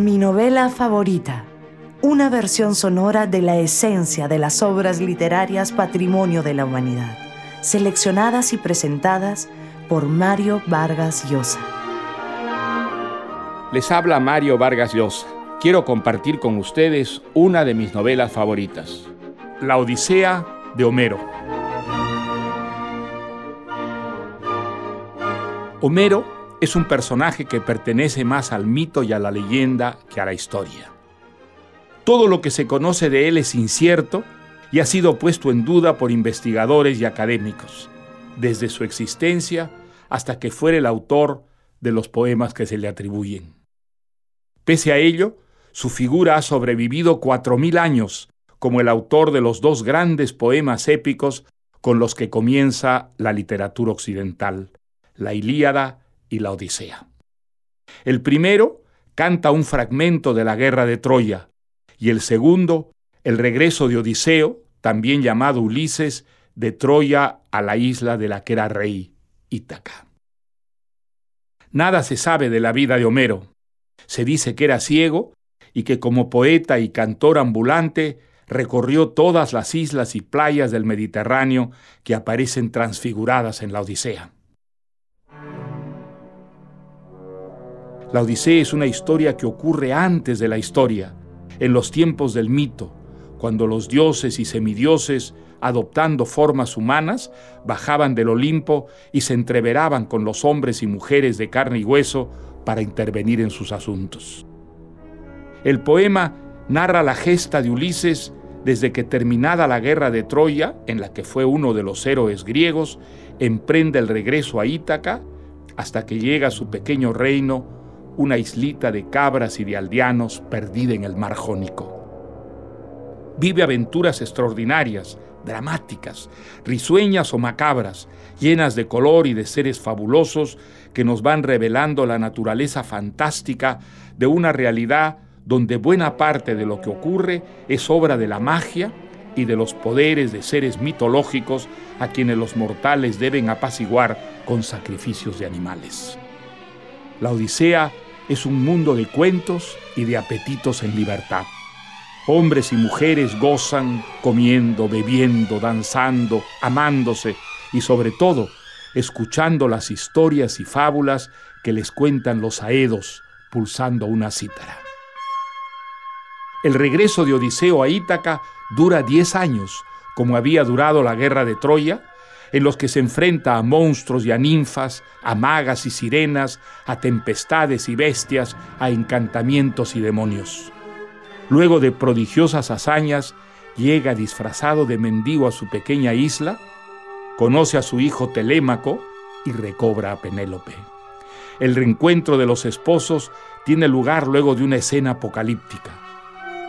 Mi novela favorita. Una versión sonora de la esencia de las obras literarias patrimonio de la humanidad, seleccionadas y presentadas por Mario Vargas Llosa. Les habla Mario Vargas Llosa. Quiero compartir con ustedes una de mis novelas favoritas, La Odisea de Homero. Homero es un personaje que pertenece más al mito y a la leyenda que a la historia. Todo lo que se conoce de él es incierto y ha sido puesto en duda por investigadores y académicos, desde su existencia hasta que fuera el autor de los poemas que se le atribuyen. Pese a ello, su figura ha sobrevivido cuatro mil años como el autor de los dos grandes poemas épicos con los que comienza la literatura occidental, la Ilíada y la Odisea. El primero canta un fragmento de la guerra de Troya y el segundo el regreso de Odiseo, también llamado Ulises, de Troya a la isla de la que era rey, Ítaca. Nada se sabe de la vida de Homero. Se dice que era ciego y que como poeta y cantor ambulante recorrió todas las islas y playas del Mediterráneo que aparecen transfiguradas en la Odisea. La Odisea es una historia que ocurre antes de la historia, en los tiempos del mito, cuando los dioses y semidioses, adoptando formas humanas, bajaban del Olimpo y se entreveraban con los hombres y mujeres de carne y hueso para intervenir en sus asuntos. El poema narra la gesta de Ulises desde que terminada la guerra de Troya, en la que fue uno de los héroes griegos, emprende el regreso a Ítaca hasta que llega a su pequeño reino una islita de cabras y de aldeanos perdida en el mar Jónico. Vive aventuras extraordinarias, dramáticas, risueñas o macabras, llenas de color y de seres fabulosos que nos van revelando la naturaleza fantástica de una realidad donde buena parte de lo que ocurre es obra de la magia y de los poderes de seres mitológicos a quienes los mortales deben apaciguar con sacrificios de animales. La Odisea es un mundo de cuentos y de apetitos en libertad. Hombres y mujeres gozan comiendo, bebiendo, danzando, amándose y sobre todo escuchando las historias y fábulas que les cuentan los aedos pulsando una cítara. El regreso de Odiseo a Ítaca dura diez años, como había durado la guerra de Troya, en los que se enfrenta a monstruos y a ninfas, a magas y sirenas, a tempestades y bestias, a encantamientos y demonios. Luego de prodigiosas hazañas, llega disfrazado de mendigo a su pequeña isla, conoce a su hijo Telémaco y recobra a Penélope. El reencuentro de los esposos tiene lugar luego de una escena apocalíptica.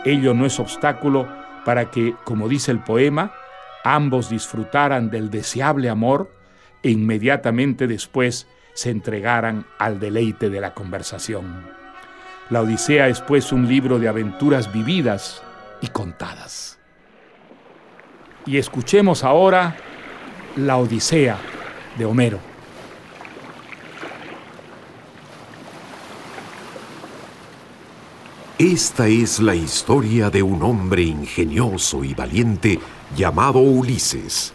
Ello no es obstáculo para que, como dice el poema, ambos disfrutaran del deseable amor e inmediatamente después se entregaran al deleite de la conversación. La Odisea es pues un libro de aventuras vividas y contadas. Y escuchemos ahora La Odisea de Homero. Esta es la historia de un hombre ingenioso y valiente llamado Ulises,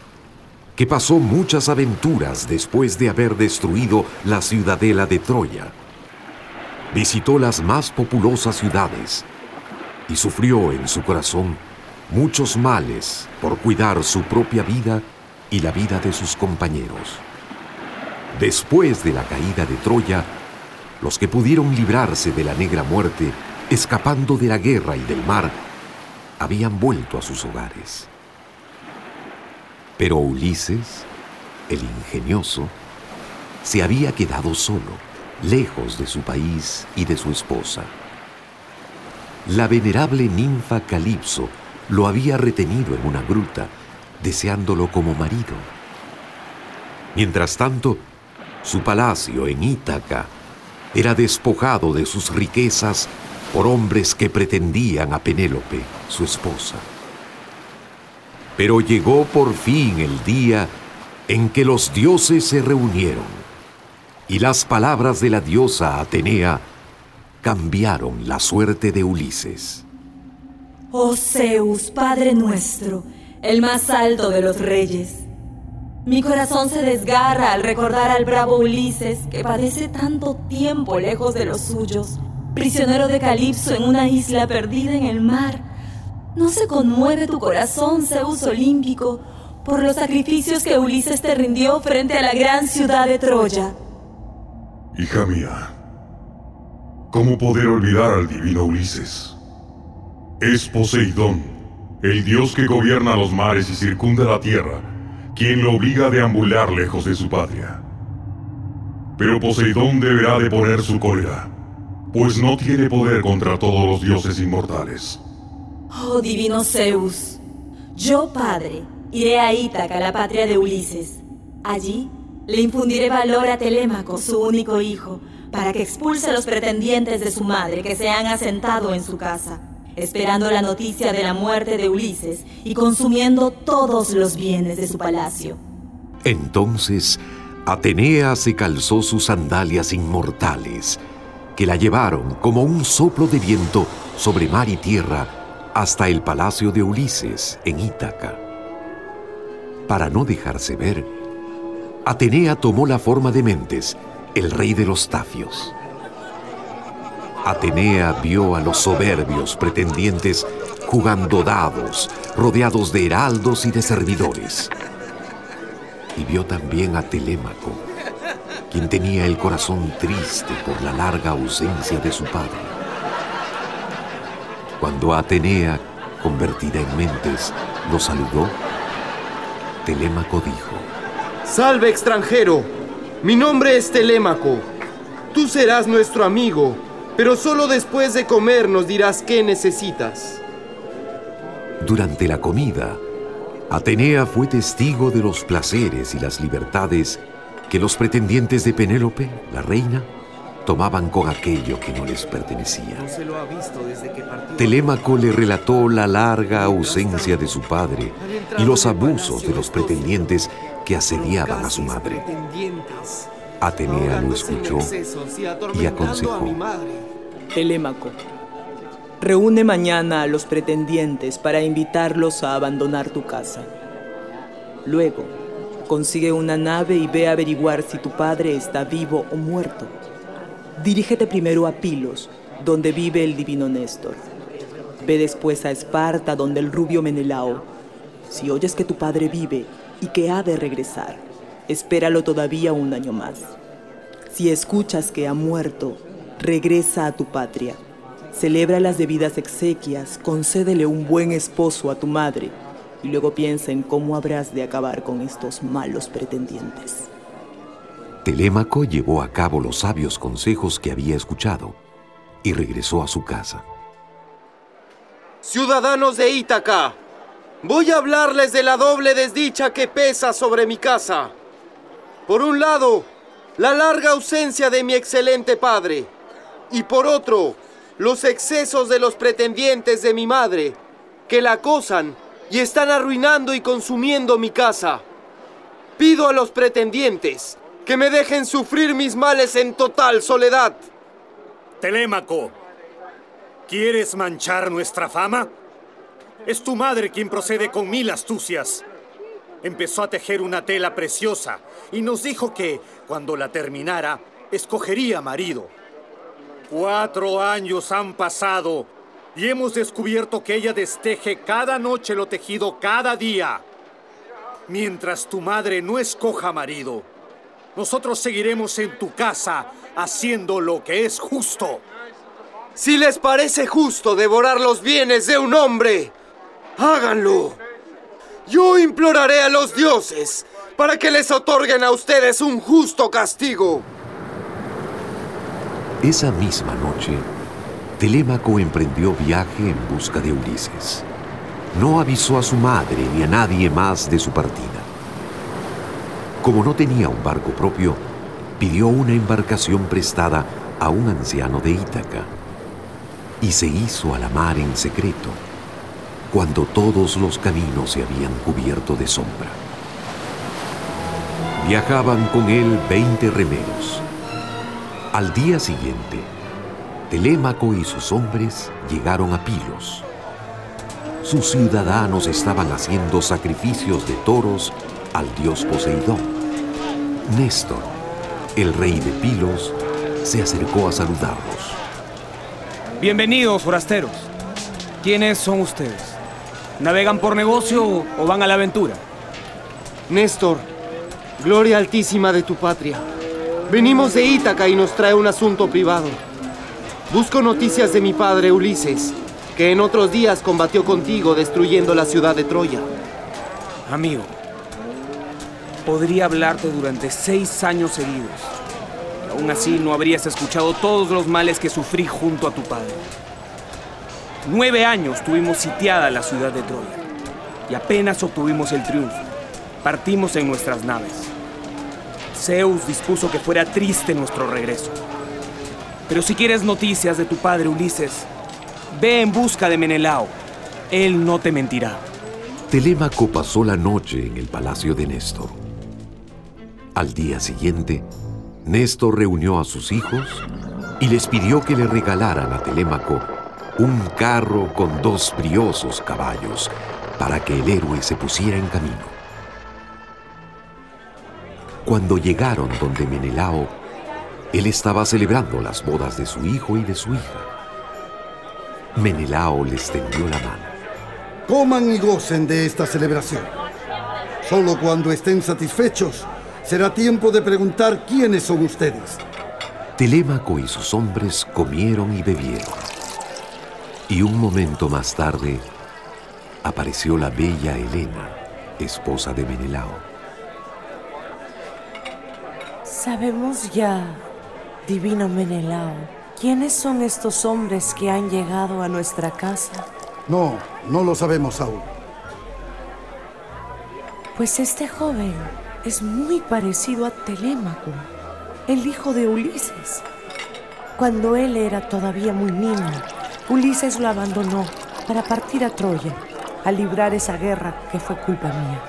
que pasó muchas aventuras después de haber destruido la ciudadela de Troya. Visitó las más populosas ciudades y sufrió en su corazón muchos males por cuidar su propia vida y la vida de sus compañeros. Después de la caída de Troya, los que pudieron librarse de la negra muerte, escapando de la guerra y del mar, habían vuelto a sus hogares. Pero Ulises, el ingenioso, se había quedado solo, lejos de su país y de su esposa. La venerable ninfa Calipso lo había retenido en una gruta, deseándolo como marido. Mientras tanto, su palacio en Ítaca era despojado de sus riquezas por hombres que pretendían a Penélope, su esposa. Pero llegó por fin el día en que los dioses se reunieron y las palabras de la diosa Atenea cambiaron la suerte de Ulises. Oh Zeus, Padre nuestro, el más alto de los reyes. Mi corazón se desgarra al recordar al bravo Ulises que padece tanto tiempo lejos de los suyos, prisionero de Calipso en una isla perdida en el mar. ¿No se conmueve tu corazón, Zeus olímpico, por los sacrificios que Ulises te rindió frente a la gran ciudad de Troya? Hija mía, ¿cómo poder olvidar al divino Ulises? Es Poseidón, el dios que gobierna los mares y circunda la tierra, quien lo obliga a deambular lejos de su patria. Pero Poseidón deberá de poner su cólera, pues no tiene poder contra todos los dioses inmortales. Oh divino Zeus, yo, padre, iré a Ítaca, la patria de Ulises. Allí le infundiré valor a Telémaco, su único hijo, para que expulse a los pretendientes de su madre que se han asentado en su casa esperando la noticia de la muerte de Ulises y consumiendo todos los bienes de su palacio. Entonces, Atenea se calzó sus sandalias inmortales, que la llevaron como un soplo de viento sobre mar y tierra hasta el palacio de Ulises en Ítaca. Para no dejarse ver, Atenea tomó la forma de Mentes, el rey de los Tafios. Atenea vio a los soberbios pretendientes jugando dados, rodeados de heraldos y de servidores. Y vio también a Telémaco, quien tenía el corazón triste por la larga ausencia de su padre. Cuando Atenea, convertida en mentes, lo saludó, Telémaco dijo, Salve extranjero, mi nombre es Telémaco, tú serás nuestro amigo pero solo después de comer nos dirás qué necesitas. Durante la comida, Atenea fue testigo de los placeres y las libertades que los pretendientes de Penélope, la reina, tomaban con aquello que no les pertenecía. Telémaco le relató la larga ausencia de su padre y los abusos de los pretendientes que asediaban a su madre. Atenea lo escuchó y aconsejó. Telémaco, reúne mañana a los pretendientes para invitarlos a abandonar tu casa. Luego, consigue una nave y ve a averiguar si tu padre está vivo o muerto. Dirígete primero a Pilos, donde vive el divino Néstor. Ve después a Esparta, donde el rubio Menelao. Si oyes que tu padre vive y que ha de regresar, espéralo todavía un año más. Si escuchas que ha muerto, regresa a tu patria. Celebra las debidas exequias, concédele un buen esposo a tu madre y luego piensa en cómo habrás de acabar con estos malos pretendientes. Telémaco llevó a cabo los sabios consejos que había escuchado y regresó a su casa. Ciudadanos de Ítaca, voy a hablarles de la doble desdicha que pesa sobre mi casa. Por un lado, la larga ausencia de mi excelente padre, y por otro, los excesos de los pretendientes de mi madre, que la acosan y están arruinando y consumiendo mi casa. Pido a los pretendientes que me dejen sufrir mis males en total soledad. Telémaco, ¿quieres manchar nuestra fama? Es tu madre quien procede con mil astucias empezó a tejer una tela preciosa y nos dijo que, cuando la terminara, escogería marido. Cuatro años han pasado y hemos descubierto que ella desteje cada noche lo tejido cada día. Mientras tu madre no escoja marido, nosotros seguiremos en tu casa haciendo lo que es justo. Si les parece justo devorar los bienes de un hombre, háganlo. Yo imploraré a los dioses para que les otorguen a ustedes un justo castigo. Esa misma noche, Telémaco emprendió viaje en busca de Ulises. No avisó a su madre ni a nadie más de su partida. Como no tenía un barco propio, pidió una embarcación prestada a un anciano de Ítaca y se hizo a la mar en secreto cuando todos los caminos se habían cubierto de sombra. Viajaban con él veinte remeros. Al día siguiente, Telémaco y sus hombres llegaron a Pilos. Sus ciudadanos estaban haciendo sacrificios de toros al dios Poseidón. Néstor, el rey de Pilos, se acercó a saludarlos. Bienvenidos, forasteros. ¿Quiénes son ustedes? ¿Navegan por negocio o van a la aventura? Néstor, gloria altísima de tu patria. Venimos de Ítaca y nos trae un asunto privado. Busco noticias de mi padre Ulises, que en otros días combatió contigo destruyendo la ciudad de Troya. Amigo, podría hablarte durante seis años seguidos. Y aún así no habrías escuchado todos los males que sufrí junto a tu padre. Nueve años tuvimos sitiada la ciudad de Troya y apenas obtuvimos el triunfo. Partimos en nuestras naves. Zeus dispuso que fuera triste nuestro regreso. Pero si quieres noticias de tu padre Ulises, ve en busca de Menelao. Él no te mentirá. Telémaco pasó la noche en el palacio de Néstor. Al día siguiente, Néstor reunió a sus hijos y les pidió que le regalaran a Telémaco un carro con dos briosos caballos para que el héroe se pusiera en camino. Cuando llegaron donde Menelao, él estaba celebrando las bodas de su hijo y de su hija. Menelao les tendió la mano. Coman y gocen de esta celebración. Solo cuando estén satisfechos será tiempo de preguntar quiénes son ustedes. Telémaco y sus hombres comieron y bebieron. Y un momento más tarde apareció la bella Helena, esposa de Menelao. Sabemos ya, divino Menelao, quiénes son estos hombres que han llegado a nuestra casa. No, no lo sabemos aún. Pues este joven es muy parecido a Telémaco, el hijo de Ulises. Cuando él era todavía muy niño, Ulises lo abandonó para partir a Troya, a librar esa guerra que fue culpa mía.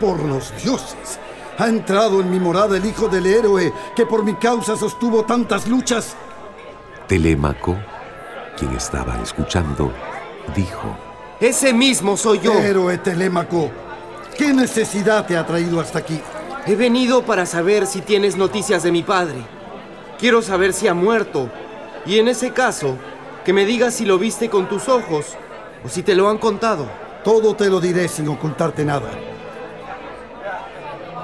Por los dioses, ha entrado en mi morada el hijo del héroe que por mi causa sostuvo tantas luchas. Telémaco, quien estaba escuchando, dijo, Ese mismo soy yo. Héroe Telémaco, ¿qué necesidad te ha traído hasta aquí? He venido para saber si tienes noticias de mi padre. Quiero saber si ha muerto. Y en ese caso, que me digas si lo viste con tus ojos o si te lo han contado. Todo te lo diré sin ocultarte nada.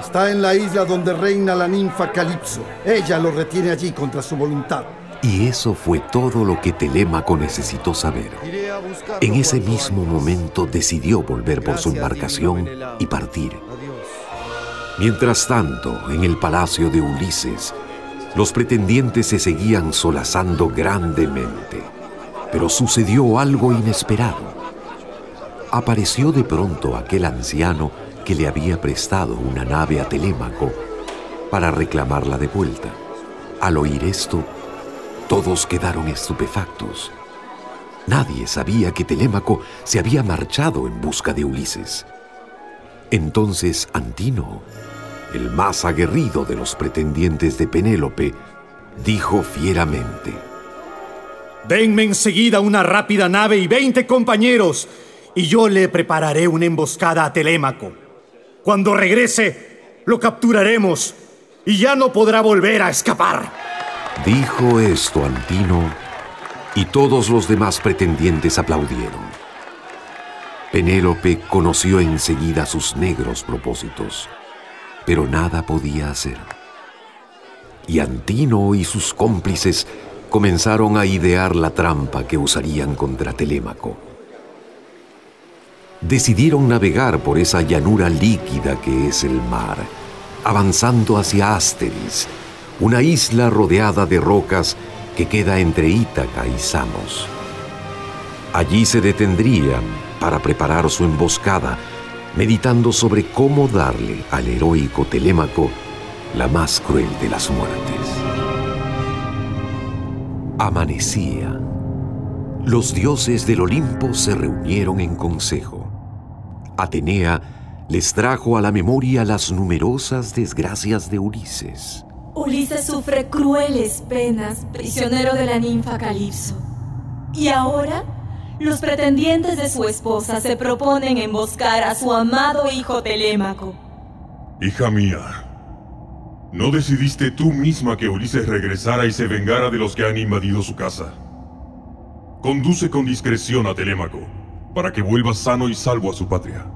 Está en la isla donde reina la ninfa Calipso. Ella lo retiene allí contra su voluntad. Y eso fue todo lo que Telémaco necesitó saber. En ese mismo momento decidió volver por su embarcación y partir. Mientras tanto, en el palacio de Ulises, los pretendientes se seguían solazando grandemente. Pero sucedió algo inesperado. Apareció de pronto aquel anciano que le había prestado una nave a Telémaco para reclamarla de vuelta. Al oír esto, todos quedaron estupefactos. Nadie sabía que Telémaco se había marchado en busca de Ulises. Entonces Antino, el más aguerrido de los pretendientes de Penélope, dijo fieramente, Denme enseguida una rápida nave y veinte compañeros, y yo le prepararé una emboscada a Telémaco. Cuando regrese, lo capturaremos y ya no podrá volver a escapar. Dijo esto Antino y todos los demás pretendientes aplaudieron. Penélope conoció enseguida sus negros propósitos, pero nada podía hacer. Y Antino y sus cómplices comenzaron a idear la trampa que usarían contra Telémaco. Decidieron navegar por esa llanura líquida que es el mar, avanzando hacia Asteris, una isla rodeada de rocas que queda entre Ítaca y Samos. Allí se detendrían para preparar su emboscada, meditando sobre cómo darle al heroico Telémaco la más cruel de las muertes. Amanecía. Los dioses del Olimpo se reunieron en consejo. Atenea les trajo a la memoria las numerosas desgracias de Ulises. Ulises sufre crueles penas, prisionero de la ninfa Calipso. Y ahora, los pretendientes de su esposa se proponen emboscar a su amado hijo Telémaco. Hija mía, ¿no decidiste tú misma que Ulises regresara y se vengara de los que han invadido su casa? Conduce con discreción a Telémaco, para que vuelva sano y salvo a su patria.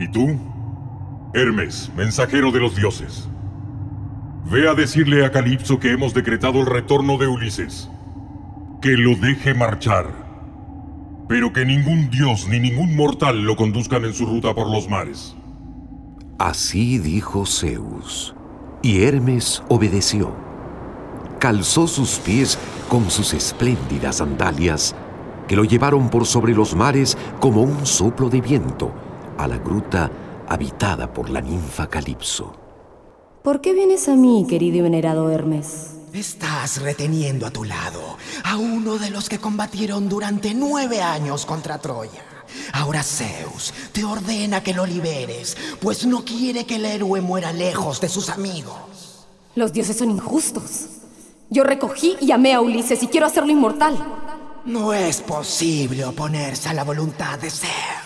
¿Y tú? Hermes, mensajero de los dioses. Ve a decirle a Calipso que hemos decretado el retorno de Ulises. Que lo deje marchar. Pero que ningún dios ni ningún mortal lo conduzcan en su ruta por los mares. Así dijo Zeus, y Hermes obedeció. Calzó sus pies con sus espléndidas sandalias, que lo llevaron por sobre los mares como un soplo de viento a la gruta habitada por la ninfa Calipso. ¿Por qué vienes a mí, querido y venerado Hermes? Estás reteniendo a tu lado a uno de los que combatieron durante nueve años contra Troya. Ahora Zeus te ordena que lo liberes, pues no quiere que el héroe muera lejos de sus amigos. Los dioses son injustos. Yo recogí y amé a Ulises y quiero hacerlo inmortal. No es posible oponerse a la voluntad de Zeus.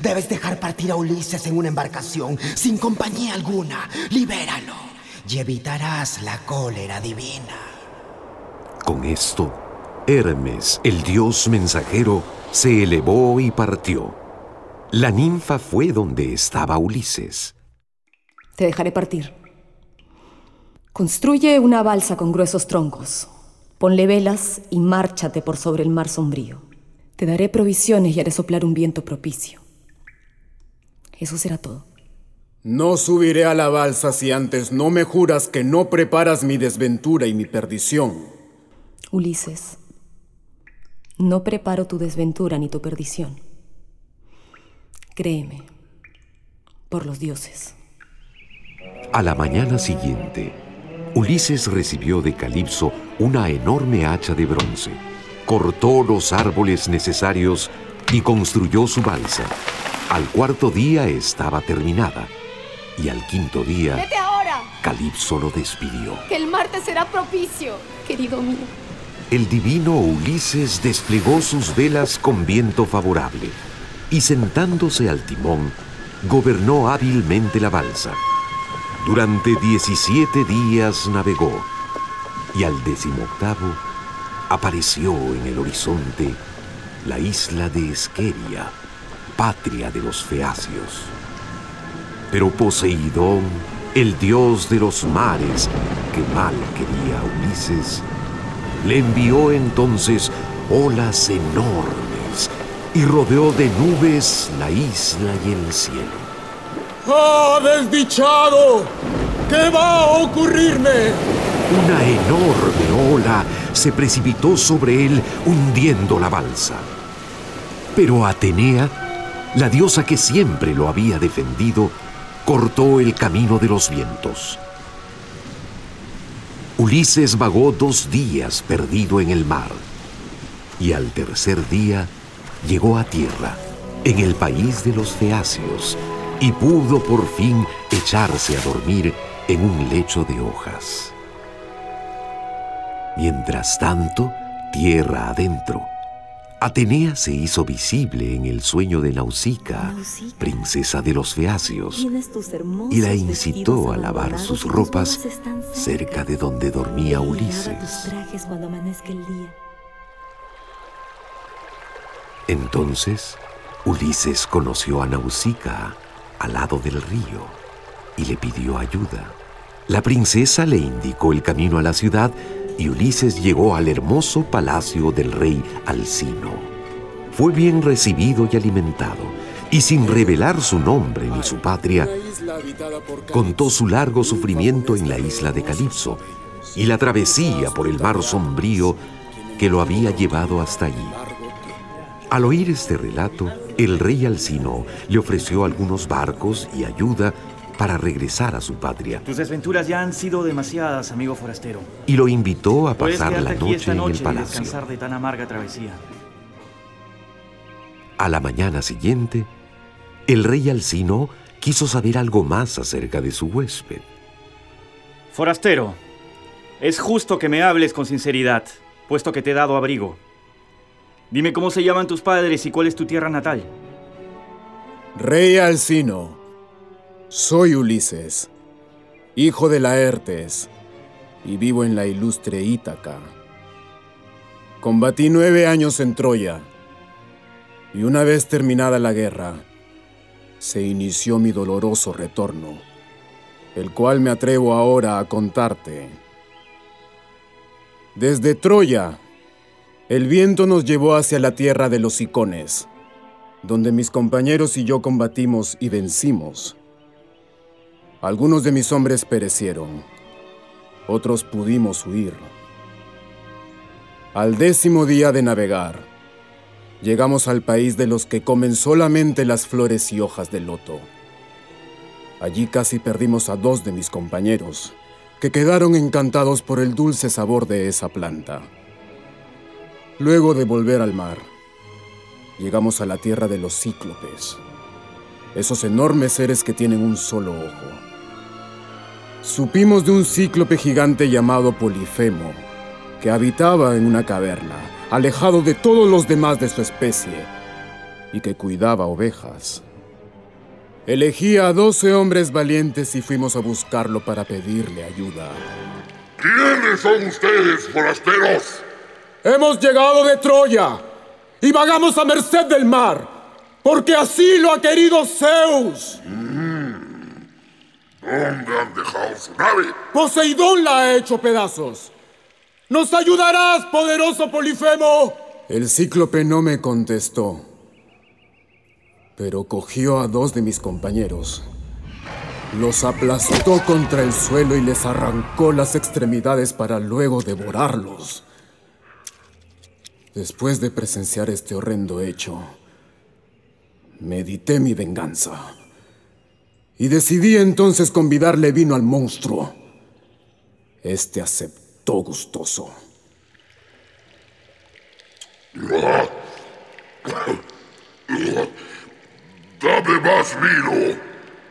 Debes dejar partir a Ulises en una embarcación sin compañía alguna. Libéralo y evitarás la cólera divina. Con esto, Hermes, el dios mensajero, se elevó y partió. La ninfa fue donde estaba Ulises. Te dejaré partir. Construye una balsa con gruesos troncos. Ponle velas y márchate por sobre el mar sombrío. Te daré provisiones y haré soplar un viento propicio. Eso será todo. No subiré a la balsa si antes no me juras que no preparas mi desventura y mi perdición. Ulises, no preparo tu desventura ni tu perdición. Créeme, por los dioses. A la mañana siguiente, Ulises recibió de Calipso una enorme hacha de bronce, cortó los árboles necesarios y construyó su balsa. Al cuarto día estaba terminada y al quinto día... ¡Vete ahora! Calipso lo despidió. Que el martes será propicio, querido mío. El divino Ulises desplegó sus velas con viento favorable y sentándose al timón, gobernó hábilmente la balsa. Durante 17 días navegó y al decimoctavo apareció en el horizonte la isla de Esqueria patria de los feacios. Pero Poseidón, el dios de los mares, que mal quería a Ulises, le envió entonces olas enormes y rodeó de nubes la isla y el cielo. ¡Ah, desdichado! ¿Qué va a ocurrirme? Una enorme ola se precipitó sobre él hundiendo la balsa. Pero Atenea la diosa que siempre lo había defendido, cortó el camino de los vientos. Ulises vagó dos días perdido en el mar y al tercer día llegó a tierra, en el país de los feacios, y pudo por fin echarse a dormir en un lecho de hojas. Mientras tanto, tierra adentro, Atenea se hizo visible en el sueño de Nausicaa, princesa de los Feacios, y la incitó a lavar sus ropas cerca de donde dormía Ulises. Entonces, Ulises conoció a Nausicaa al lado del río y le pidió ayuda. La princesa le indicó el camino a la ciudad y Ulises llegó al hermoso palacio del rey Alcino. Fue bien recibido y alimentado, y sin revelar su nombre ni su patria, contó su largo sufrimiento en la isla de Calipso y la travesía por el mar sombrío que lo había llevado hasta allí. Al oír este relato, el rey Alcino le ofreció algunos barcos y ayuda para regresar a su patria. Tus desventuras ya han sido demasiadas, amigo forastero. Y lo invitó a pasar la noche, en el palacio. de tan amarga travesía. A la mañana siguiente, el rey Alcino quiso saber algo más acerca de su huésped. Forastero, es justo que me hables con sinceridad, puesto que te he dado abrigo. Dime cómo se llaman tus padres y cuál es tu tierra natal. Rey Alcino, soy Ulises, hijo de Laertes, y vivo en la ilustre Ítaca. Combatí nueve años en Troya, y una vez terminada la guerra, se inició mi doloroso retorno, el cual me atrevo ahora a contarte. Desde Troya, el viento nos llevó hacia la tierra de los icones, donde mis compañeros y yo combatimos y vencimos. Algunos de mis hombres perecieron, otros pudimos huir. Al décimo día de navegar, llegamos al país de los que comen solamente las flores y hojas del loto. Allí casi perdimos a dos de mis compañeros, que quedaron encantados por el dulce sabor de esa planta. Luego de volver al mar, llegamos a la tierra de los cíclopes, esos enormes seres que tienen un solo ojo. Supimos de un cíclope gigante llamado Polifemo, que habitaba en una caverna, alejado de todos los demás de su especie, y que cuidaba ovejas. Elegí a doce hombres valientes y fuimos a buscarlo para pedirle ayuda. ¿Quiénes son ustedes, forasteros? Hemos llegado de Troya y vagamos a merced del mar, porque así lo ha querido Zeus. ¿Dónde han dejado su nave? Poseidón la ha hecho pedazos. ¿Nos ayudarás, poderoso Polifemo? El cíclope no me contestó, pero cogió a dos de mis compañeros. Los aplastó contra el suelo y les arrancó las extremidades para luego devorarlos. Después de presenciar este horrendo hecho, medité mi venganza. Y decidí entonces convidarle vino al monstruo. Este aceptó gustoso. Dame más vino,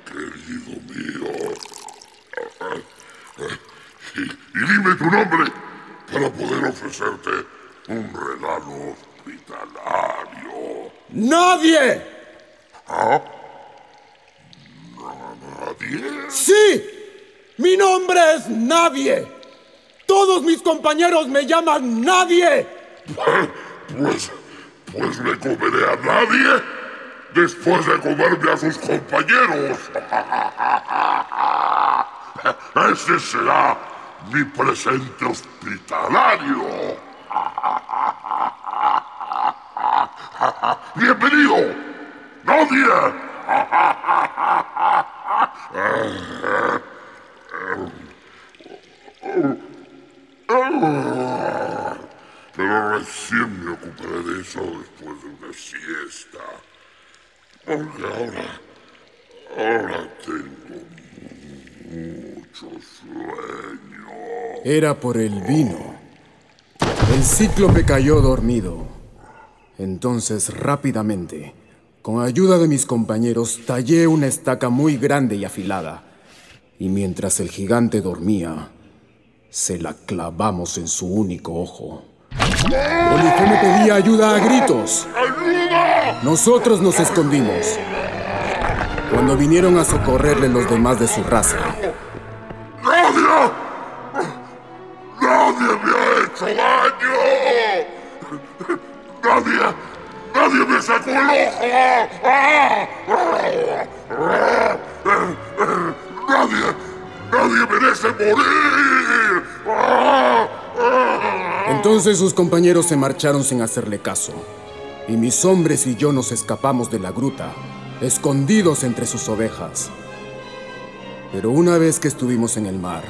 querido mío. Y, y dime tu nombre para poder ofrecerte un regalo hospitalario. ¡Nadie! ¿Ah? ¿Nadie? ¡Sí! Mi nombre es Nadie. Todos mis compañeros me llaman Nadie. Pues, pues me comeré a nadie después de comerme a sus compañeros. Ese será mi presente hospitalario. ¡Bienvenido! ¡Nadie! Pero recién me ocuparé de eso después de una siesta. Porque ahora, ahora tengo mucho sueño. Era por el vino. El cíclope cayó dormido. Entonces, rápidamente, con ayuda de mis compañeros, tallé una estaca muy grande y afilada. Y mientras el gigante dormía, se la clavamos en su único ojo. Polifemo pedía ayuda a gritos. Nosotros nos escondimos. Cuando vinieron a socorrerle los demás de su raza, ¡Nadie! ¡Nadie me ha hecho daño! ¡Nadie! ¡Nadie me sacó el ojo! ¡Nadie! ¡Nadie merece morir! Entonces sus compañeros se marcharon sin hacerle caso. Y mis hombres y yo nos escapamos de la gruta, escondidos entre sus ovejas. Pero una vez que estuvimos en el mar,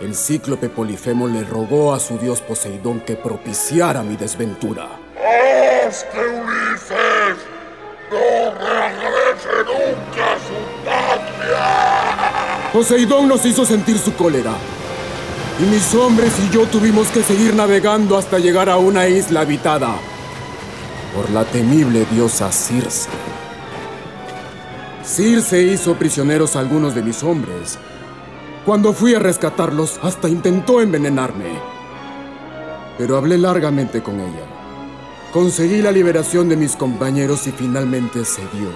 el cíclope Polifemo le rogó a su dios Poseidón que propiciara mi desventura. ¡Haz que Ulises no regrese nunca a su patria! Poseidón nos hizo sentir su cólera. Y mis hombres y yo tuvimos que seguir navegando hasta llegar a una isla habitada por la temible diosa Circe. Circe hizo prisioneros a algunos de mis hombres, Cuando fui a rescatarlos, hasta intentó envenenarme. Pero hablé largamente con ella. Conseguí la liberación de mis compañeros y finalmente cedió.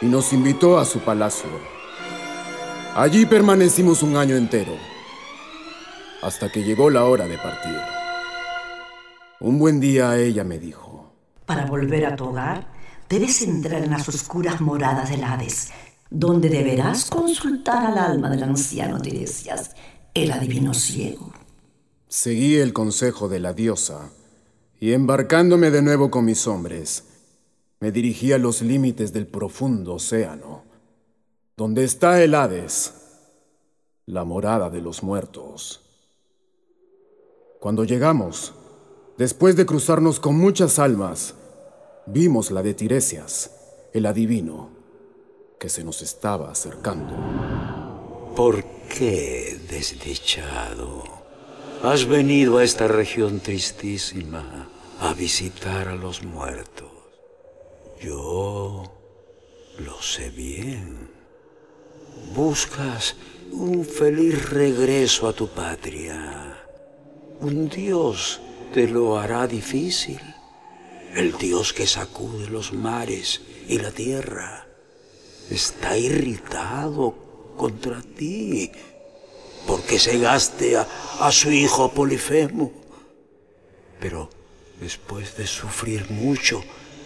Y nos invitó a su palacio. Allí permanecimos un año entero, hasta que llegó la hora de partir. Un buen día ella me dijo, Para volver a tu hogar, debes entrar en las oscuras moradas del Hades, donde deberás consultar al alma del anciano Tiresias, el adivino ciego. Seguí el consejo de la diosa y embarcándome de nuevo con mis hombres, me dirigí a los límites del profundo océano, donde está el Hades, la morada de los muertos. Cuando llegamos, después de cruzarnos con muchas almas, vimos la de Tiresias, el adivino, que se nos estaba acercando. ¿Por qué, desdichado? Has venido a esta región tristísima a visitar a los muertos. Yo lo sé bien. Buscas un feliz regreso a tu patria. Un Dios te lo hará difícil. El Dios que sacude los mares y la tierra está irritado contra ti porque cegaste a, a su hijo Polifemo. Pero después de sufrir mucho,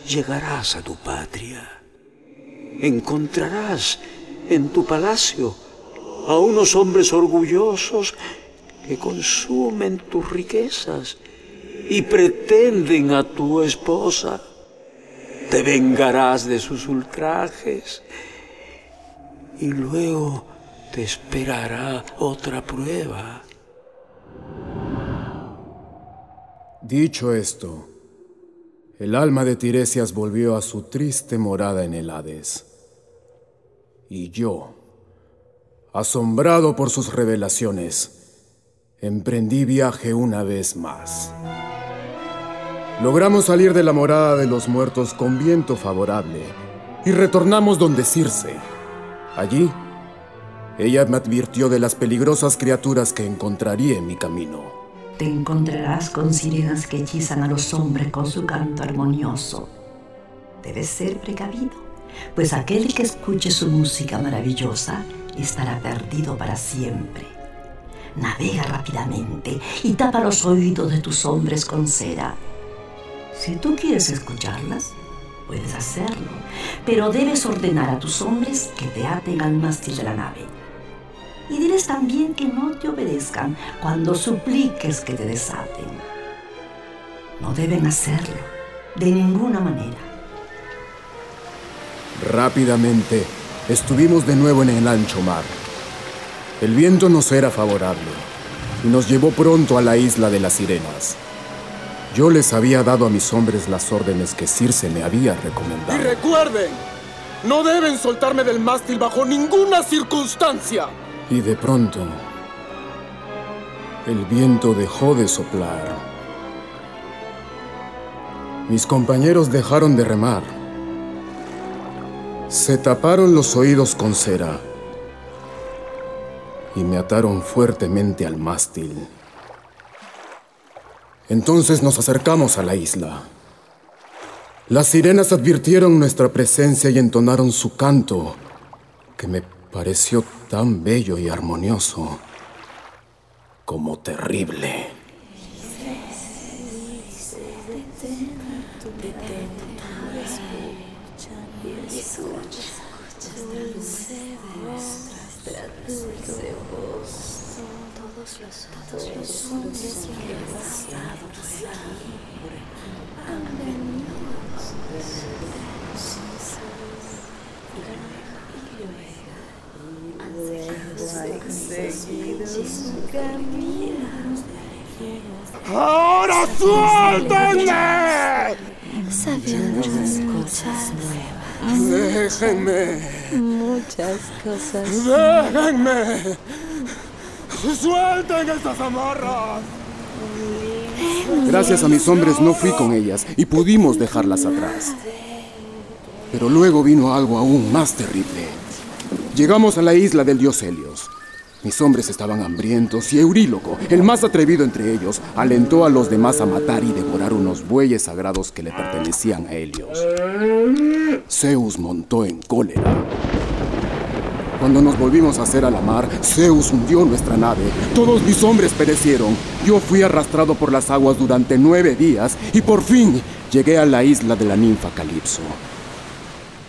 llegarás a tu patria. Encontrarás en tu palacio a unos hombres orgullosos que consumen tus riquezas y pretenden a tu esposa. Te vengarás de sus ultrajes y luego te esperará otra prueba. Dicho esto, el alma de Tiresias volvió a su triste morada en el Hades. Y yo, asombrado por sus revelaciones, emprendí viaje una vez más. Logramos salir de la morada de los muertos con viento favorable y retornamos donde Circe. Allí, ella me advirtió de las peligrosas criaturas que encontraría en mi camino. Te encontrarás con sirenas que hechizan a los hombres con su canto armonioso. Debes ser precavido, pues aquel que escuche su música maravillosa estará perdido para siempre. Navega rápidamente y tapa los oídos de tus hombres con cera. Si tú quieres escucharlas, puedes hacerlo, pero debes ordenar a tus hombres que te aten al mástil de la nave. Y diles también que no te obedezcan cuando supliques que te desaten. No deben hacerlo, de ninguna manera. Rápidamente, estuvimos de nuevo en el ancho mar. El viento nos era favorable y nos llevó pronto a la isla de las sirenas. Yo les había dado a mis hombres las órdenes que Circe me había recomendado. Y recuerden, no deben soltarme del mástil bajo ninguna circunstancia. Y de pronto, el viento dejó de soplar. Mis compañeros dejaron de remar. Se taparon los oídos con cera y me ataron fuertemente al mástil. Entonces nos acercamos a la isla. Las sirenas advirtieron nuestra presencia y entonaron su canto, que me pareció tan bello y armonioso como terrible. Suéltenme! Sabemos muchas nuevas. Déjenme. Muchas cosas. Déjenme. Suelten estas amarras. Gracias a mis hombres no fui con ellas y pudimos dejarlas atrás. Pero luego vino algo aún más terrible. Llegamos a la isla del dios Helios. Mis hombres estaban hambrientos y Euríloco, el más atrevido entre ellos, alentó a los demás a matar y devorar unos bueyes sagrados que le pertenecían a Helios. Zeus montó en cólera. Cuando nos volvimos a hacer a la mar, Zeus hundió nuestra nave. Todos mis hombres perecieron. Yo fui arrastrado por las aguas durante nueve días y por fin llegué a la isla de la ninfa Calipso.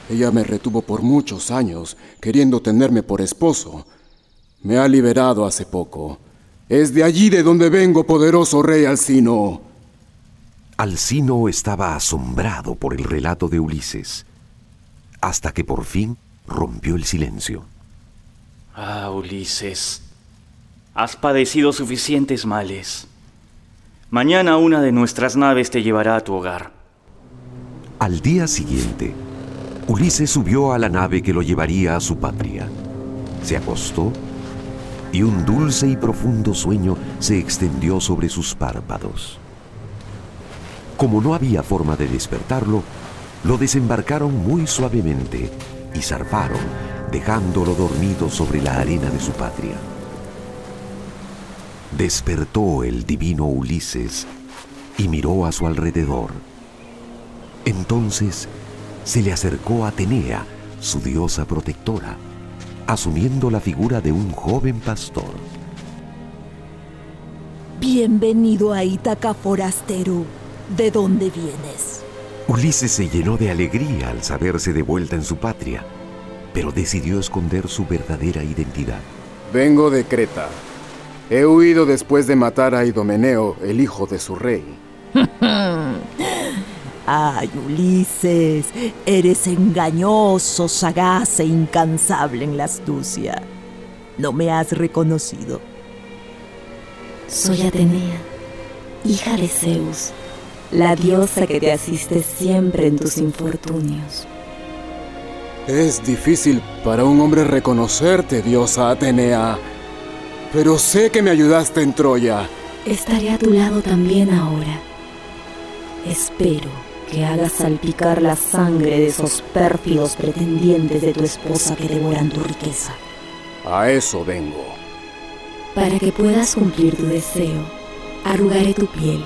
Ella me retuvo por muchos años, queriendo tenerme por esposo. Me ha liberado hace poco. Es de allí de donde vengo, poderoso rey Alcino. Alcino estaba asombrado por el relato de Ulises, hasta que por fin rompió el silencio. Ah, Ulises, has padecido suficientes males. Mañana una de nuestras naves te llevará a tu hogar. Al día siguiente, Ulises subió a la nave que lo llevaría a su patria. Se acostó y un dulce y profundo sueño se extendió sobre sus párpados. Como no había forma de despertarlo, lo desembarcaron muy suavemente y zarparon, dejándolo dormido sobre la arena de su patria. Despertó el divino Ulises y miró a su alrededor. Entonces se le acercó Atenea, su diosa protectora, asumiendo la figura de un joven pastor. Bienvenido a Ítaca, forastero. ¿De dónde vienes? Ulises se llenó de alegría al saberse de vuelta en su patria, pero decidió esconder su verdadera identidad. Vengo de Creta. He huido después de matar a Idomeneo, el hijo de su rey. Ay, Ulises, eres engañoso, sagaz e incansable en la astucia. ¿No me has reconocido? Soy Atenea, hija de Zeus, la diosa que te asiste siempre en tus infortunios. Es difícil para un hombre reconocerte, diosa Atenea, pero sé que me ayudaste en Troya. Estaré a tu lado también ahora. Espero que hagas salpicar la sangre de esos pérfidos pretendientes de tu esposa que devoran tu riqueza. A eso vengo. Para que puedas cumplir tu deseo, arrugaré tu piel,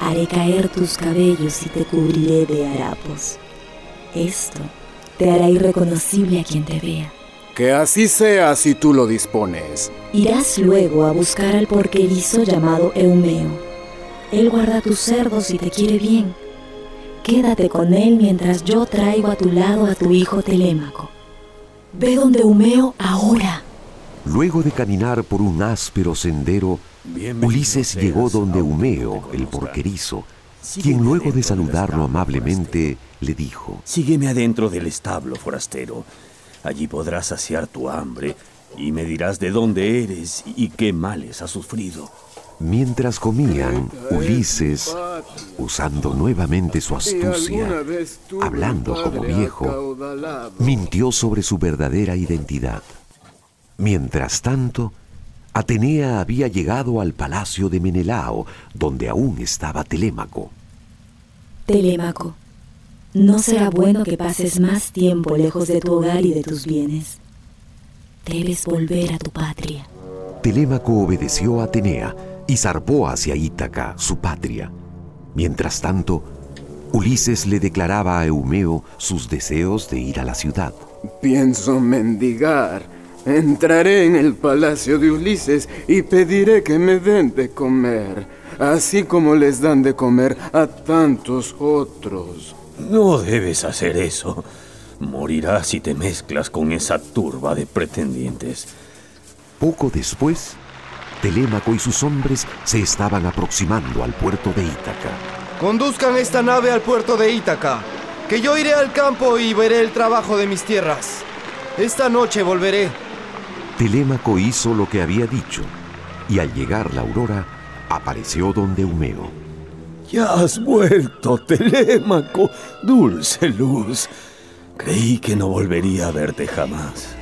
haré caer tus cabellos y te cubriré de harapos. Esto te hará irreconocible a quien te vea. Que así sea si tú lo dispones. Irás luego a buscar al porquerizo llamado Eumeo. Él guarda tus cerdos y te quiere bien. Quédate con él mientras yo traigo a tu lado a tu hijo Telémaco. Ve donde Eumeo ahora. Luego de caminar por un áspero sendero, Ulises llegó donde Eumeo, el porquerizo, quien luego de saludarlo amablemente le dijo, Sígueme adentro del establo, forastero. Allí podrás saciar tu hambre y me dirás de dónde eres y qué males has sufrido. Mientras comían, Ulises, usando nuevamente su astucia, hablando como viejo, mintió sobre su verdadera identidad. Mientras tanto, Atenea había llegado al palacio de Menelao, donde aún estaba Telémaco. Telémaco, no será bueno que pases más tiempo lejos de tu hogar y de tus bienes. Debes volver a tu patria. Telémaco obedeció a Atenea y zarpó hacia Ítaca, su patria. Mientras tanto, Ulises le declaraba a Eumeo sus deseos de ir a la ciudad. Pienso mendigar. Entraré en el palacio de Ulises y pediré que me den de comer, así como les dan de comer a tantos otros. No debes hacer eso. Morirás si te mezclas con esa turba de pretendientes. Poco después, Telémaco y sus hombres se estaban aproximando al puerto de Ítaca. Conduzcan esta nave al puerto de Ítaca, que yo iré al campo y veré el trabajo de mis tierras. Esta noche volveré. Telémaco hizo lo que había dicho, y al llegar la aurora, apareció donde Eumeo. Ya has vuelto, Telémaco, dulce luz. Creí que no volvería a verte jamás.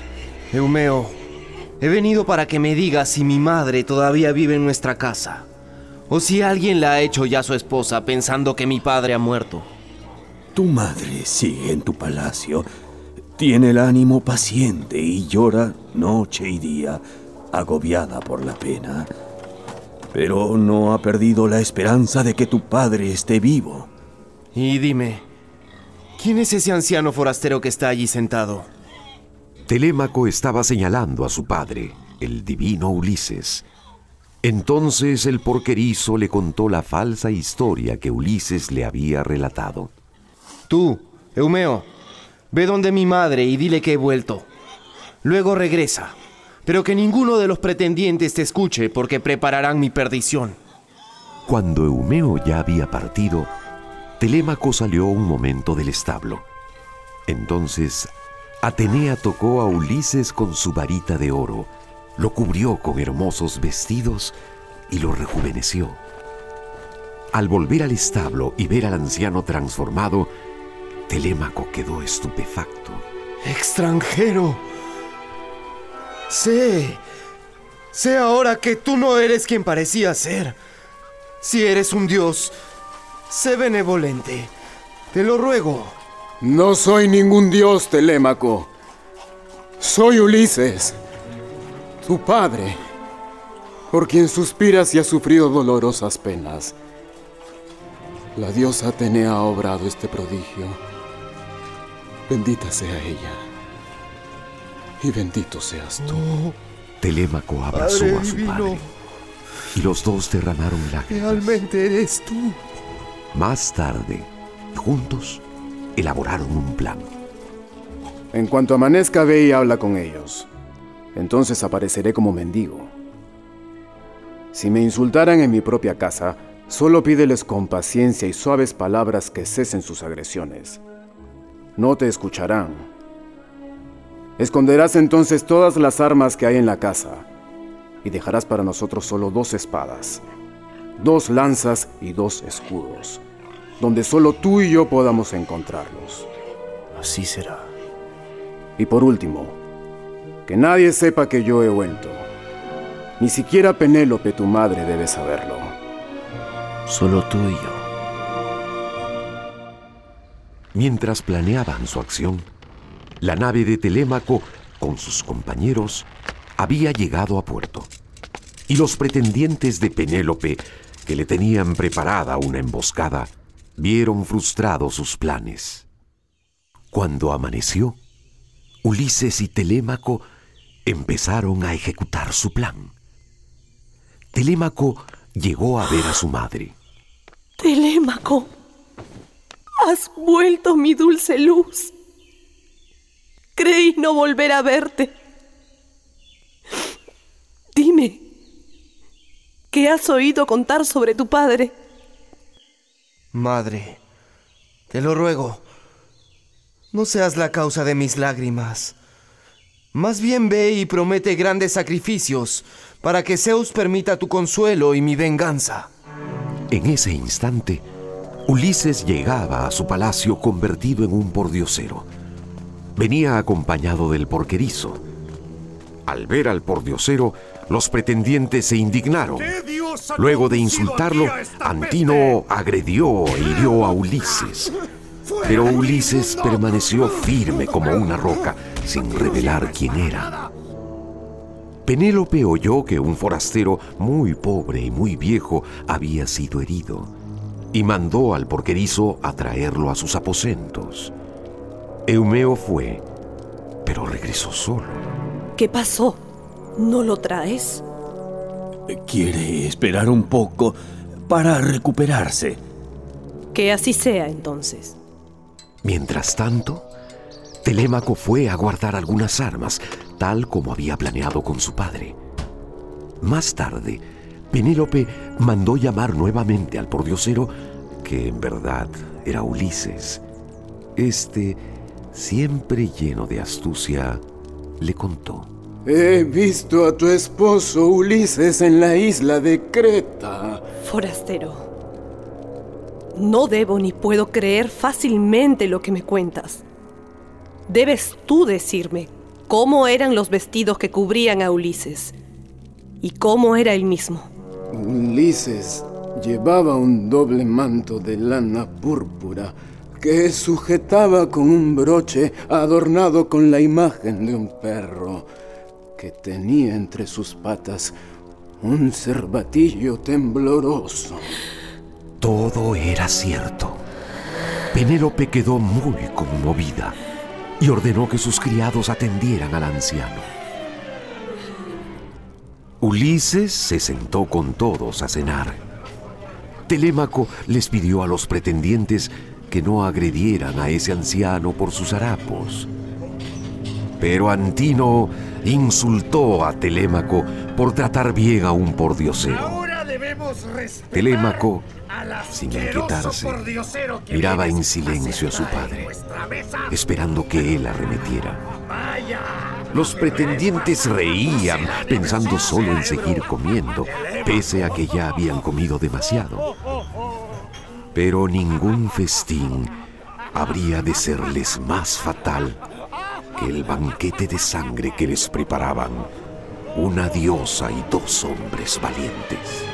Eumeo, he venido para que me digas si mi madre todavía vive en nuestra casa, o si alguien la ha hecho ya su esposa pensando que mi padre ha muerto. Tu madre sigue en tu palacio. Tiene el ánimo paciente y llora noche y día, agobiada por la pena, pero no ha perdido la esperanza de que tu padre esté vivo. Y dime, ¿quién es ese anciano forastero que está allí sentado? Telémaco estaba señalando a su padre, el divino Ulises. Entonces el porquerizo le contó la falsa historia que Ulises le había relatado. Tú, Eumeo, ve donde mi madre y dile que he vuelto. Luego regresa, pero que ninguno de los pretendientes te escuche porque prepararán mi perdición. Cuando Eumeo ya había partido, Telémaco salió un momento del establo. Entonces Atenea tocó a Ulises con su varita de oro, lo cubrió con hermosos vestidos y lo rejuveneció. Al volver al establo y ver al anciano transformado, Telémaco quedó estupefacto. ¡Extranjero! Sé, sé ahora que tú no eres quien parecías ser. Si eres un dios, sé benevolente. Te lo ruego. No soy ningún dios, Telémaco. Soy Ulises, tu padre, por quien suspiras y has sufrido dolorosas penas. La diosa Atenea ha obrado este prodigio. Bendita sea ella. Y bendito seas tú. Telémaco abrazó Padre a su divino. padre y los dos derramaron lágrimas. Realmente eres tú. Más tarde, juntos, elaboraron un plan. En cuanto amanezca, ve y habla con ellos. Entonces apareceré como mendigo. Si me insultaran en mi propia casa, solo pídeles con paciencia y suaves palabras que cesen sus agresiones. No te escucharán. Esconderás entonces todas las armas que hay en la casa y dejarás para nosotros solo dos espadas, dos lanzas y dos escudos, donde solo tú y yo podamos encontrarlos. Así será. Y por último, que nadie sepa que yo he vuelto. Ni siquiera Penélope, tu madre, debe saberlo. Solo tú y yo. Mientras planeaban su acción, la nave de Telémaco, con sus compañeros, había llegado a puerto. Y los pretendientes de Penélope, que le tenían preparada una emboscada, vieron frustrados sus planes. Cuando amaneció, Ulises y Telémaco empezaron a ejecutar su plan. Telémaco llegó a ver a su madre. Telémaco, has vuelto mi dulce luz. Creí no volver a verte. Dime, ¿qué has oído contar sobre tu padre? Madre, te lo ruego, no seas la causa de mis lágrimas. Más bien ve y promete grandes sacrificios para que Zeus permita tu consuelo y mi venganza. En ese instante, Ulises llegaba a su palacio convertido en un pordiosero. Venía acompañado del porquerizo. Al ver al pordiosero, los pretendientes se indignaron. Luego de insultarlo, Antino agredió e hirió a Ulises. Pero Ulises permaneció firme como una roca, sin revelar quién era. Penélope oyó que un forastero muy pobre y muy viejo había sido herido y mandó al porquerizo a traerlo a sus aposentos. Eumeo fue, pero regresó solo. ¿Qué pasó? ¿No lo traes? Quiere esperar un poco para recuperarse. Que así sea entonces. Mientras tanto, Telémaco fue a guardar algunas armas, tal como había planeado con su padre. Más tarde, Penélope mandó llamar nuevamente al pordiosero, que en verdad era Ulises. Este, siempre lleno de astucia, le contó. He visto a tu esposo Ulises en la isla de Creta. Forastero, no debo ni puedo creer fácilmente lo que me cuentas. Debes tú decirme cómo eran los vestidos que cubrían a Ulises y cómo era él mismo. Ulises llevaba un doble manto de lana púrpura que sujetaba con un broche adornado con la imagen de un perro que tenía entre sus patas un cervatillo tembloroso. Todo era cierto. Penélope quedó muy conmovida y ordenó que sus criados atendieran al anciano. Ulises se sentó con todos a cenar. Telémaco les pidió a los pretendientes que no agredieran a ese anciano por sus harapos. Pero Antino insultó a Telémaco por tratar bien a un pordiosero. Telémaco, sin inquietarse, miraba en silencio a su padre, esperando que él arremetiera. Los pretendientes reían, pensando solo en seguir comiendo, pese a que ya habían comido demasiado. Pero ningún festín habría de serles más fatal que el banquete de sangre que les preparaban una diosa y dos hombres valientes.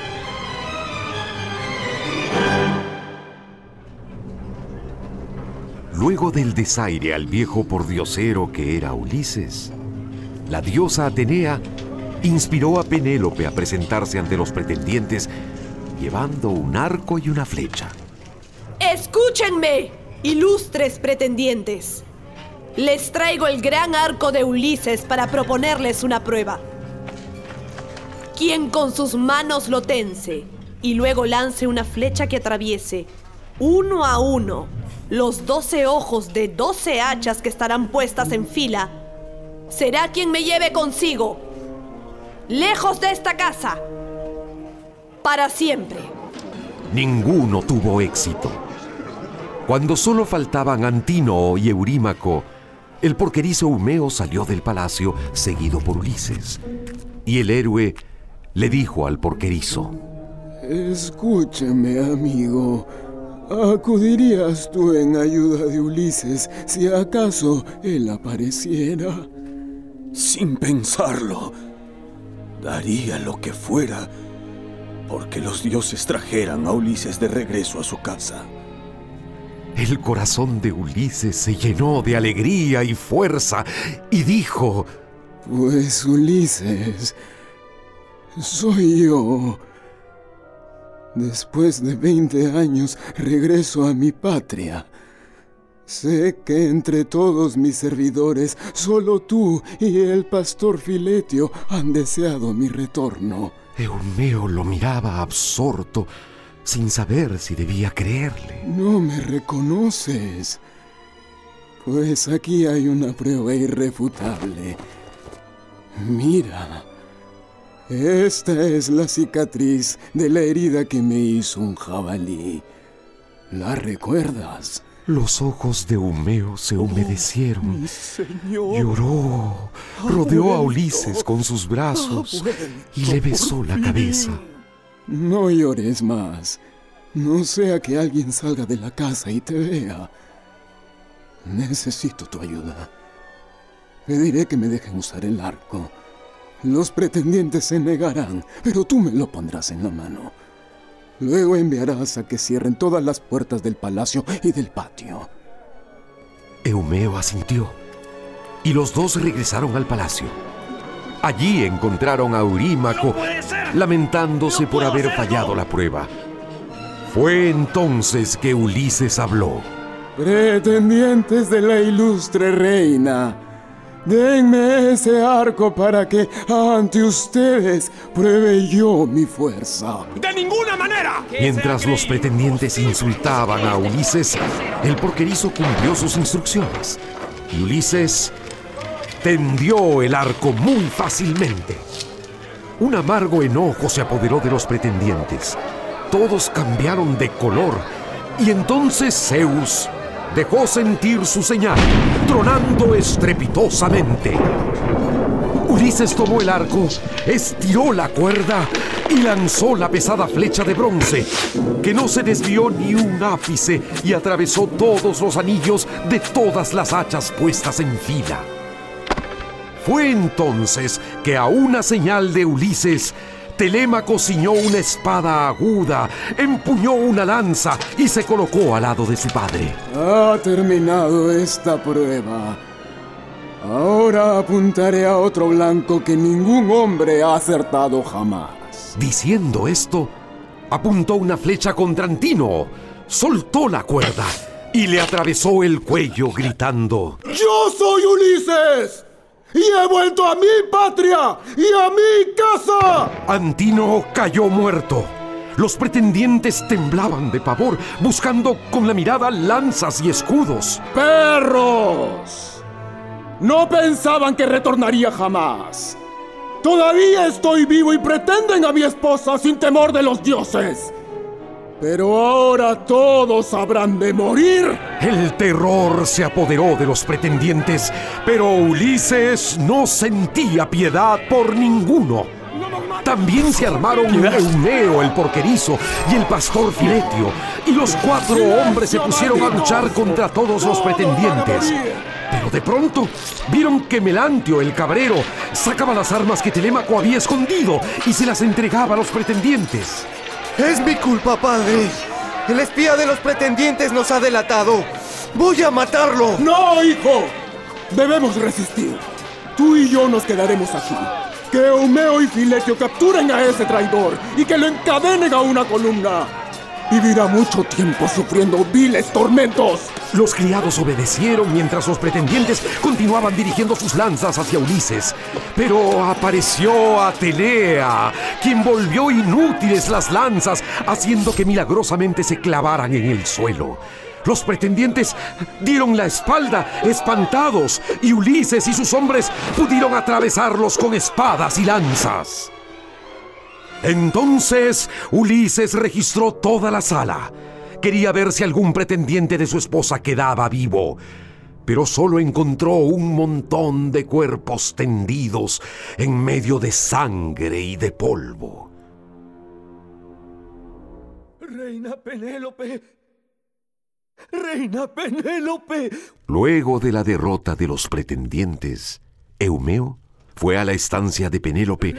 Luego del desaire al viejo pordiosero que era Ulises, la diosa Atenea inspiró a Penélope a presentarse ante los pretendientes llevando un arco y una flecha. Escúchenme, ilustres pretendientes. Les traigo el gran arco de Ulises para proponerles una prueba. Quien con sus manos lo tense y luego lance una flecha que atraviese, uno a uno, los doce ojos de doce hachas que estarán puestas en fila, será quien me lleve consigo, lejos de esta casa, para siempre. Ninguno tuvo éxito. Cuando solo faltaban Antino y Eurímaco, el porquerizo Humeo salió del palacio seguido por Ulises. Y el héroe le dijo al porquerizo: Escúchame, amigo. ¿Acudirías tú en ayuda de Ulises si acaso él apareciera? Sin pensarlo, daría lo que fuera porque los dioses trajeran a Ulises de regreso a su casa. El corazón de Ulises se llenó de alegría y fuerza y dijo, Pues Ulises, soy yo. Después de 20 años regreso a mi patria. Sé que entre todos mis servidores, solo tú y el pastor Filetio han deseado mi retorno. Eumeo lo miraba absorto, sin saber si debía creerle. No me reconoces. Pues aquí hay una prueba irrefutable. Mira. Esta es la cicatriz de la herida que me hizo un jabalí. ¿La recuerdas? Los ojos de Humeo se humedecieron. Mi señor. Lloró, rodeó a Ulises con sus brazos y le besó la cabeza. No llores más. No sea que alguien salga de la casa y te vea. Necesito tu ayuda. Pediré que me dejen usar el arco. Los pretendientes se negarán, pero tú me lo pondrás en la mano. Luego enviarás a que cierren todas las puertas del palacio y del patio. Eumeo asintió y los dos regresaron al palacio. Allí encontraron a Eurímaco lamentándose por haber fallado la prueba. Fue entonces que Ulises habló. Pretendientes de la ilustre reina, denme ese arco para que ante ustedes pruebe yo mi fuerza. ¡De ninguna manera! Mientras los pretendientes insultaban a Ulises, el porquerizo cumplió sus instrucciones. Y Ulises tendió el arco muy fácilmente. Un amargo enojo se apoderó de los pretendientes. Todos cambiaron de color y entonces Zeus dejó sentir su señal, tronando estrepitosamente. Ulises tomó el arco, estiró la cuerda y lanzó la pesada flecha de bronce, que no se desvió ni un ápice y atravesó todos los anillos de todas las hachas puestas en fila. Fue entonces que a una señal de Ulises, Telémaco ciñó una espada aguda, empuñó una lanza y se colocó al lado de su padre. Ha terminado esta prueba. Ahora apuntaré a otro blanco que ningún hombre ha acertado jamás. Diciendo esto, apuntó una flecha contra Antino, soltó la cuerda y le atravesó el cuello gritando: ¡Yo soy Ulises! ¡Y he vuelto a mi patria y a mi casa! Antino cayó muerto. Los pretendientes temblaban de pavor, buscando con la mirada lanzas y escudos. ¡Perros! No pensaban que retornaría jamás. Todavía estoy vivo y pretenden a mi esposa sin temor de los dioses. Pero ahora todos habrán de morir. El terror se apoderó de los pretendientes, pero Ulises no sentía piedad por ninguno. También se armaron Eumeo el porquerizo y el pastor Filetio, y los cuatro hombres se pusieron a luchar contra todos los pretendientes. Pero de pronto vieron que Melantio el cabrero sacaba las armas que Telémaco había escondido y se las entregaba a los pretendientes. Es mi culpa, padre. El espía de los pretendientes nos ha delatado. Voy a matarlo. No, hijo. Debemos resistir. Tú y yo nos quedaremos aquí. Que Eumeo y Filetio capturen a ese traidor y que lo encadenen a una columna. Vivirá mucho tiempo sufriendo viles tormentos. Los criados obedecieron mientras los pretendientes continuaban dirigiendo sus lanzas hacia Ulises. Pero apareció Atelea, quien volvió inútiles las lanzas, haciendo que milagrosamente se clavaran en el suelo. Los pretendientes dieron la espalda, espantados, y Ulises y sus hombres pudieron atravesarlos con espadas y lanzas. Entonces Ulises registró toda la sala. Quería ver si algún pretendiente de su esposa quedaba vivo, pero solo encontró un montón de cuerpos tendidos en medio de sangre y de polvo. Reina Penélope. Reina Penélope. Luego de la derrota de los pretendientes, Eumeo fue a la estancia de Penélope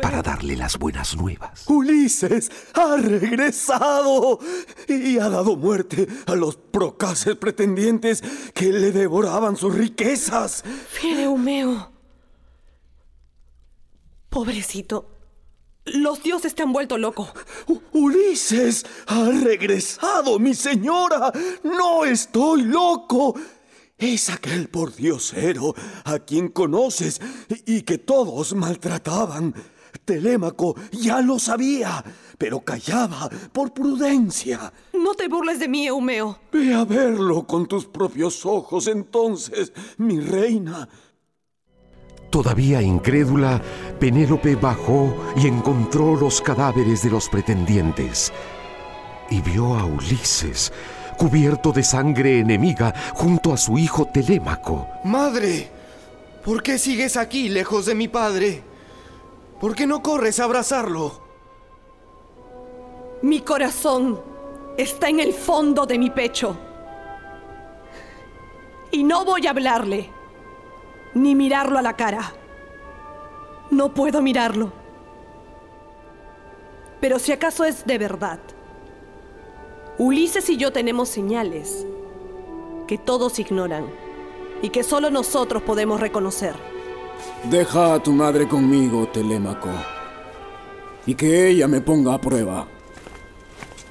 para darle las buenas nuevas. Ulises ha regresado y ha dado muerte a los procaces pretendientes que le devoraban sus riquezas. Fileumeo. Pobrecito. Los dioses te han vuelto loco. U Ulises ha regresado, mi señora. No estoy loco. Es aquel pordiosero a quien conoces y que todos maltrataban. Telémaco ya lo sabía, pero callaba por prudencia. No te burles de mí, Eumeo. Ve a verlo con tus propios ojos entonces, mi reina. Todavía incrédula, Penélope bajó y encontró los cadáveres de los pretendientes. Y vio a Ulises cubierto de sangre enemiga junto a su hijo Telémaco. Madre, ¿por qué sigues aquí lejos de mi padre? ¿Por qué no corres a abrazarlo? Mi corazón está en el fondo de mi pecho. Y no voy a hablarle, ni mirarlo a la cara. No puedo mirarlo. Pero si acaso es de verdad, Ulises y yo tenemos señales que todos ignoran y que solo nosotros podemos reconocer. Deja a tu madre conmigo, Telémaco, y que ella me ponga a prueba.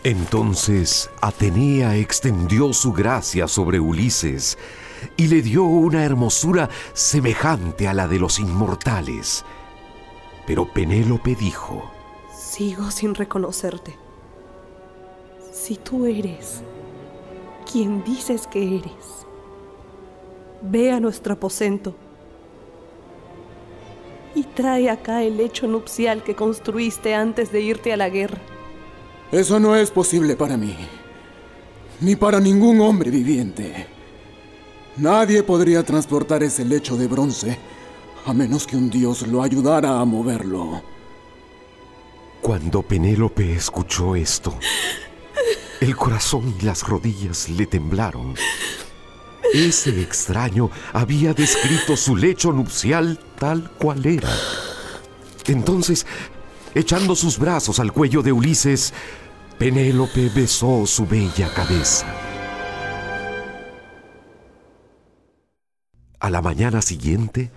Entonces Atenea extendió su gracia sobre Ulises y le dio una hermosura semejante a la de los inmortales. Pero Penélope dijo, Sigo sin reconocerte. Si tú eres quien dices que eres, ve a nuestro aposento y trae acá el lecho nupcial que construiste antes de irte a la guerra. Eso no es posible para mí, ni para ningún hombre viviente. Nadie podría transportar ese lecho de bronce a menos que un dios lo ayudara a moverlo. Cuando Penélope escuchó esto, el corazón y las rodillas le temblaron. Ese extraño había descrito su lecho nupcial tal cual era. Entonces, echando sus brazos al cuello de Ulises, Penélope besó su bella cabeza. A la mañana siguiente,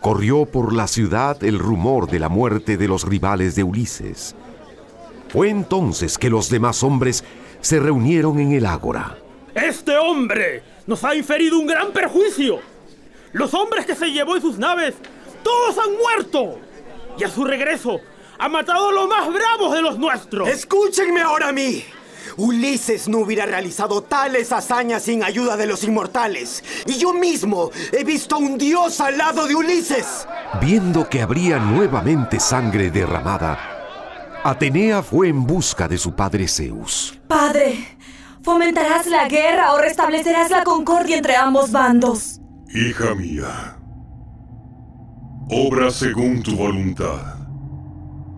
corrió por la ciudad el rumor de la muerte de los rivales de Ulises. Fue entonces que los demás hombres se reunieron en el ágora. Este hombre nos ha inferido un gran perjuicio. Los hombres que se llevó en sus naves, todos han muerto. Y a su regreso, ha matado a los más bravos de los nuestros. Escúchenme ahora a mí. Ulises no hubiera realizado tales hazañas sin ayuda de los inmortales. Y yo mismo he visto a un dios al lado de Ulises. Viendo que habría nuevamente sangre derramada, Atenea fue en busca de su padre Zeus. Padre, ¿fomentarás la guerra o restablecerás la concordia entre ambos bandos? Hija mía, obra según tu voluntad,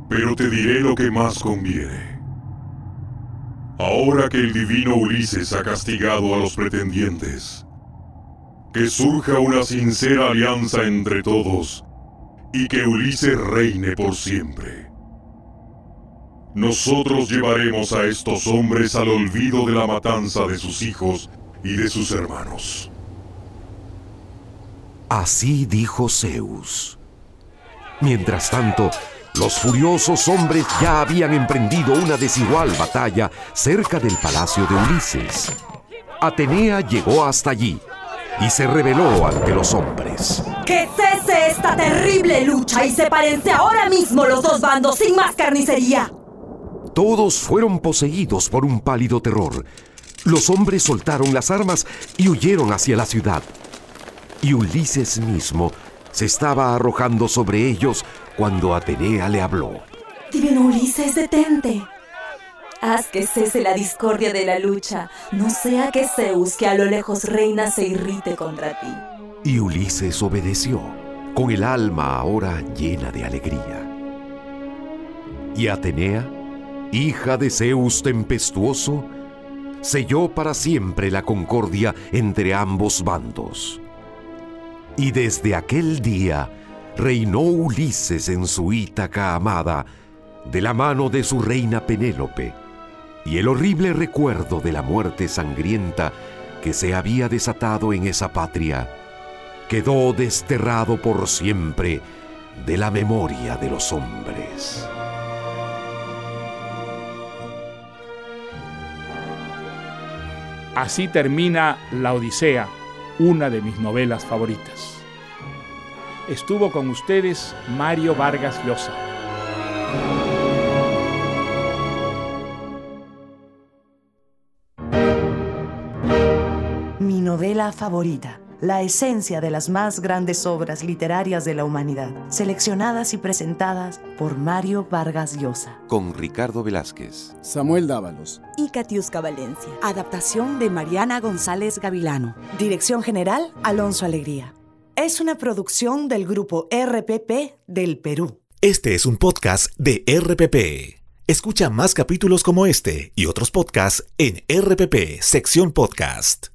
pero te diré lo que más conviene. Ahora que el divino Ulises ha castigado a los pretendientes, que surja una sincera alianza entre todos y que Ulises reine por siempre. Nosotros llevaremos a estos hombres al olvido de la matanza de sus hijos y de sus hermanos. Así dijo Zeus. Mientras tanto, los furiosos hombres ya habían emprendido una desigual batalla cerca del palacio de Ulises. Atenea llegó hasta allí y se rebeló ante los hombres. ¡Que cese esta terrible lucha y sepárense ahora mismo los dos bandos sin más carnicería! Todos fueron poseídos por un pálido terror. Los hombres soltaron las armas y huyeron hacia la ciudad. Y Ulises mismo se estaba arrojando sobre ellos cuando Atenea le habló. Divino Ulises, detente. Haz que cese la discordia de la lucha, no sea que Zeus, que a lo lejos reina, se irrite contra ti. Y Ulises obedeció, con el alma ahora llena de alegría. Y Atenea, hija de Zeus tempestuoso, selló para siempre la concordia entre ambos bandos. Y desde aquel día reinó Ulises en su Ítaca amada, de la mano de su reina Penélope, y el horrible recuerdo de la muerte sangrienta que se había desatado en esa patria quedó desterrado por siempre de la memoria de los hombres. Así termina La Odisea, una de mis novelas favoritas. Estuvo con ustedes Mario Vargas Llosa. Mi novela favorita. La esencia de las más grandes obras literarias de la humanidad, seleccionadas y presentadas por Mario Vargas Llosa. Con Ricardo Velázquez. Samuel Dávalos. Y Katiuska Valencia. Adaptación de Mariana González Gavilano. Dirección general, Alonso Alegría. Es una producción del grupo RPP del Perú. Este es un podcast de RPP. Escucha más capítulos como este y otros podcasts en RPP, sección podcast.